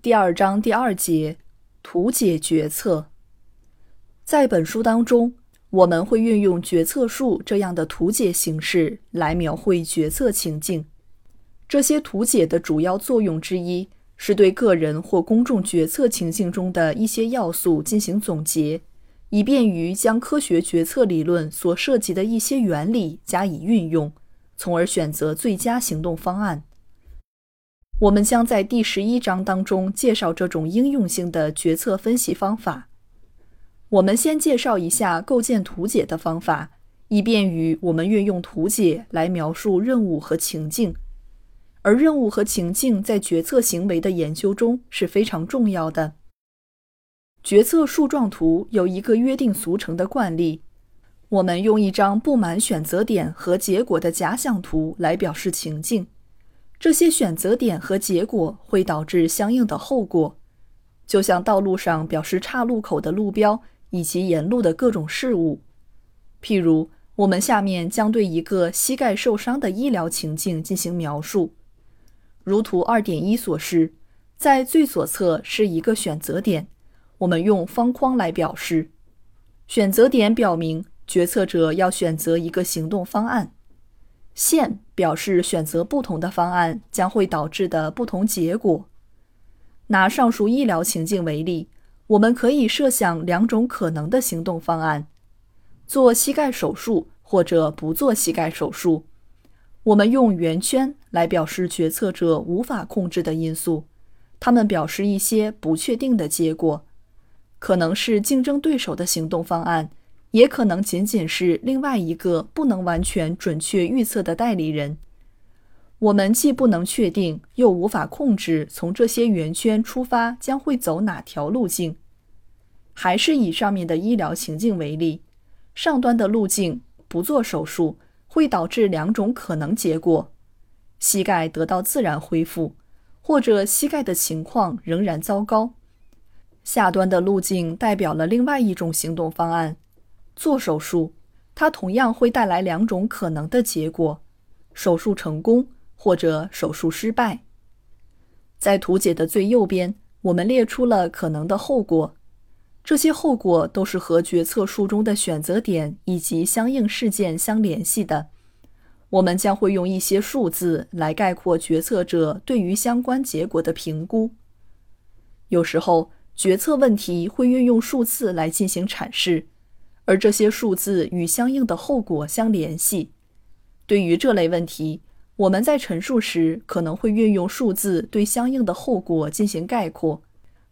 第二章第二节，图解决策。在本书当中，我们会运用决策树这样的图解形式来描绘决策情境。这些图解的主要作用之一是对个人或公众决策情境中的一些要素进行总结，以便于将科学决策理论所涉及的一些原理加以运用，从而选择最佳行动方案。我们将在第十一章当中介绍这种应用性的决策分析方法。我们先介绍一下构建图解的方法，以便于我们运用图解来描述任务和情境。而任务和情境在决策行为的研究中是非常重要的。决策树状图有一个约定俗成的惯例：我们用一张布满选择点和结果的假想图来表示情境。这些选择点和结果会导致相应的后果，就像道路上表示岔路口的路标以及沿路的各种事物。譬如，我们下面将对一个膝盖受伤的医疗情境进行描述。如图二点一所示，在最左侧是一个选择点，我们用方框来表示。选择点表明决策者要选择一个行动方案。线表示选择不同的方案将会导致的不同结果。拿上述医疗情境为例，我们可以设想两种可能的行动方案：做膝盖手术或者不做膝盖手术。我们用圆圈来表示决策者无法控制的因素，它们表示一些不确定的结果，可能是竞争对手的行动方案。也可能仅仅是另外一个不能完全准确预测的代理人。我们既不能确定，又无法控制从这些圆圈出发将会走哪条路径。还是以上面的医疗情境为例，上端的路径不做手术会导致两种可能结果：膝盖得到自然恢复，或者膝盖的情况仍然糟糕。下端的路径代表了另外一种行动方案。做手术，它同样会带来两种可能的结果：手术成功或者手术失败。在图解的最右边，我们列出了可能的后果，这些后果都是和决策树中的选择点以及相应事件相联系的。我们将会用一些数字来概括决策者对于相关结果的评估。有时候，决策问题会运用数字来进行阐释。而这些数字与相应的后果相联系。对于这类问题，我们在陈述时可能会运用数字对相应的后果进行概括。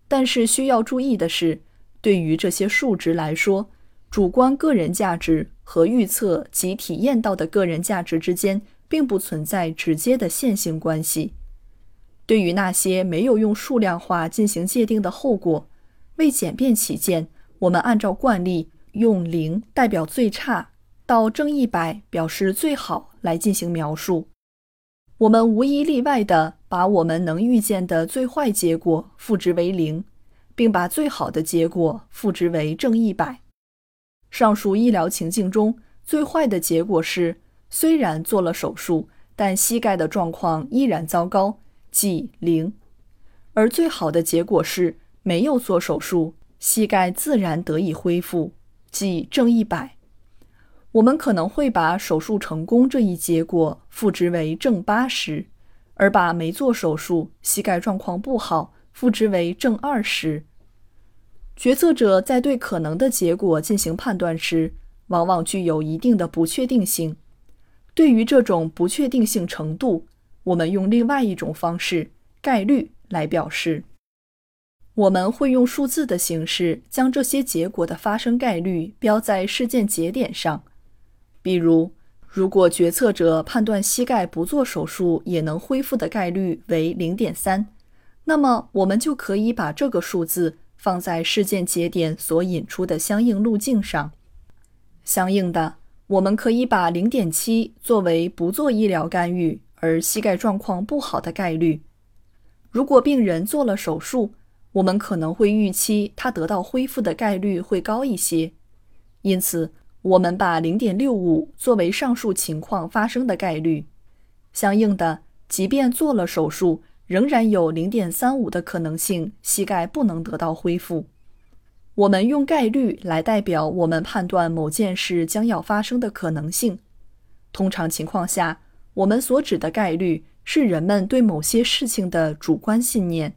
但是需要注意的是，对于这些数值来说，主观个人价值和预测及体验到的个人价值之间并不存在直接的线性关系。对于那些没有用数量化进行界定的后果，为简便起见，我们按照惯例。用零代表最差，到正一百表示最好来进行描述。我们无一例外地把我们能预见的最坏结果赋值为零，并把最好的结果赋值为正一百。上述医疗情境中，最坏的结果是虽然做了手术，但膝盖的状况依然糟糕，即零；而最好的结果是没有做手术，膝盖自然得以恢复。即正一百，我们可能会把手术成功这一结果赋值为正八十，而把没做手术、膝盖状况不好赋值为正二十。决策者在对可能的结果进行判断时，往往具有一定的不确定性。对于这种不确定性程度，我们用另外一种方式——概率来表示。我们会用数字的形式将这些结果的发生概率标在事件节点上。比如，如果决策者判断膝盖不做手术也能恢复的概率为零点三，那么我们就可以把这个数字放在事件节点所引出的相应路径上。相应的，我们可以把零点七作为不做医疗干预而膝盖状况不好的概率。如果病人做了手术，我们可能会预期他得到恢复的概率会高一些。因此，我们把零点六五作为上述情况发生的概率。相应的，即便做了手术，仍然有零点三五的可能性膝盖不能得到恢复。我们用概率来代表我们判断某件事将要发生的可能性。通常情况下，我们所指的概率是人们对某些事情的主观信念。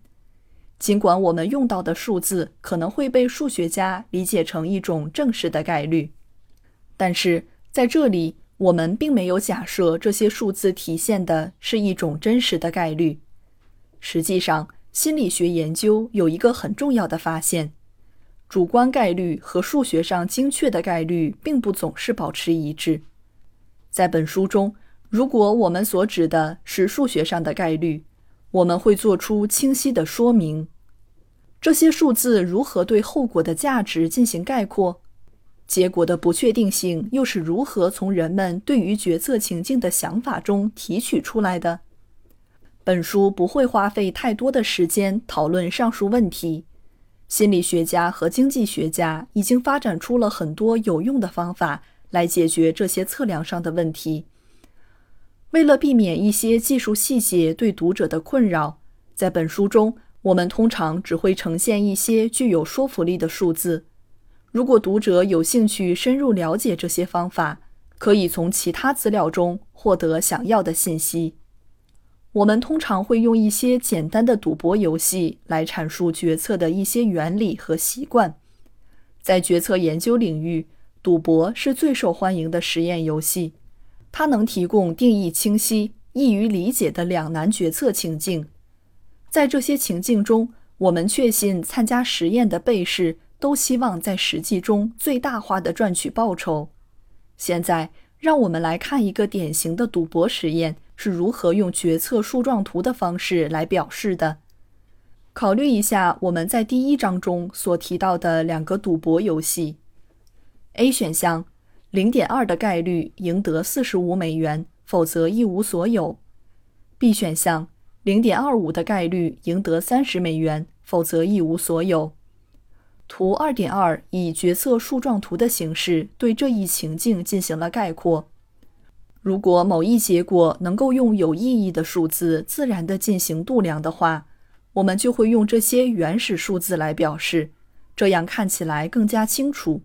尽管我们用到的数字可能会被数学家理解成一种正式的概率，但是在这里，我们并没有假设这些数字体现的是一种真实的概率。实际上，心理学研究有一个很重要的发现：主观概率和数学上精确的概率并不总是保持一致。在本书中，如果我们所指的是数学上的概率，我们会做出清晰的说明。这些数字如何对后果的价值进行概括？结果的不确定性又是如何从人们对于决策情境的想法中提取出来的？本书不会花费太多的时间讨论上述问题。心理学家和经济学家已经发展出了很多有用的方法来解决这些测量上的问题。为了避免一些技术细节对读者的困扰，在本书中，我们通常只会呈现一些具有说服力的数字。如果读者有兴趣深入了解这些方法，可以从其他资料中获得想要的信息。我们通常会用一些简单的赌博游戏来阐述决策的一些原理和习惯。在决策研究领域，赌博是最受欢迎的实验游戏。它能提供定义清晰、易于理解的两难决策情境。在这些情境中，我们确信参加实验的被试。都希望在实际中最大化的赚取报酬。现在，让我们来看一个典型的赌博实验是如何用决策树状图的方式来表示的。考虑一下我们在第一章中所提到的两个赌博游戏：A 选项，零点二的概率赢得四十五美元，否则一无所有；B 选项，零点二五的概率赢得三十美元，否则一无所有。图二点二以决策树状图的形式对这一情境进行了概括。如果某一结果能够用有意义的数字自然地进行度量的话，我们就会用这些原始数字来表示，这样看起来更加清楚。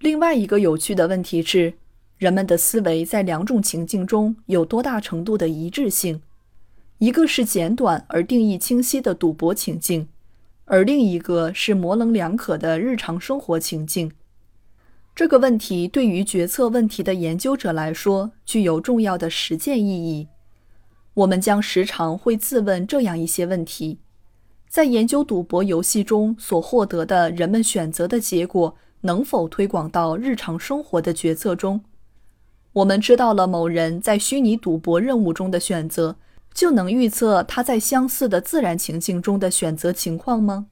另外一个有趣的问题是，人们的思维在两种情境中有多大程度的一致性？一个是简短而定义清晰的赌博情境。而另一个是模棱两可的日常生活情境。这个问题对于决策问题的研究者来说具有重要的实践意义。我们将时常会自问这样一些问题：在研究赌博游戏中所获得的人们选择的结果，能否推广到日常生活的决策中？我们知道了某人在虚拟赌博任务中的选择。就能预测他在相似的自然情境中的选择情况吗？